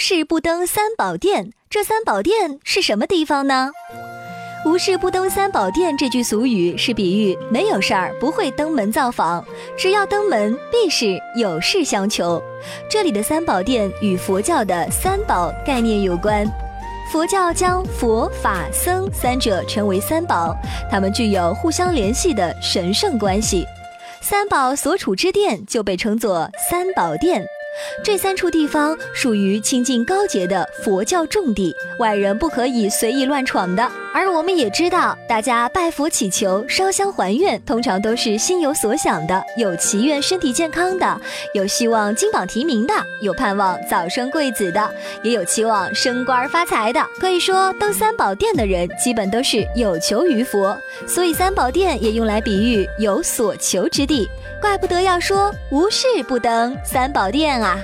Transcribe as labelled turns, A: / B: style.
A: 事不登三宝殿，这三宝殿是什么地方呢？无事不登三宝殿这句俗语是比喻没有事儿不会登门造访，只要登门必是有事相求。这里的三宝殿与佛教的三宝概念有关。佛教将佛法僧三者称为三宝，它们具有互相联系的神圣关系。三宝所处之殿就被称作三宝殿。这三处地方属于清净高洁的佛教重地，外人不可以随意乱闯的。而我们也知道，大家拜佛祈求、烧香还愿，通常都是心有所想的，有祈愿身体健康的，有希望金榜题名的，有盼望早生贵子的，也有期望升官发财的。可以说，登三宝殿的人基本都是有求于佛，所以三宝殿也用来比喻有所求之地。怪不得要说无事不登三宝殿啊！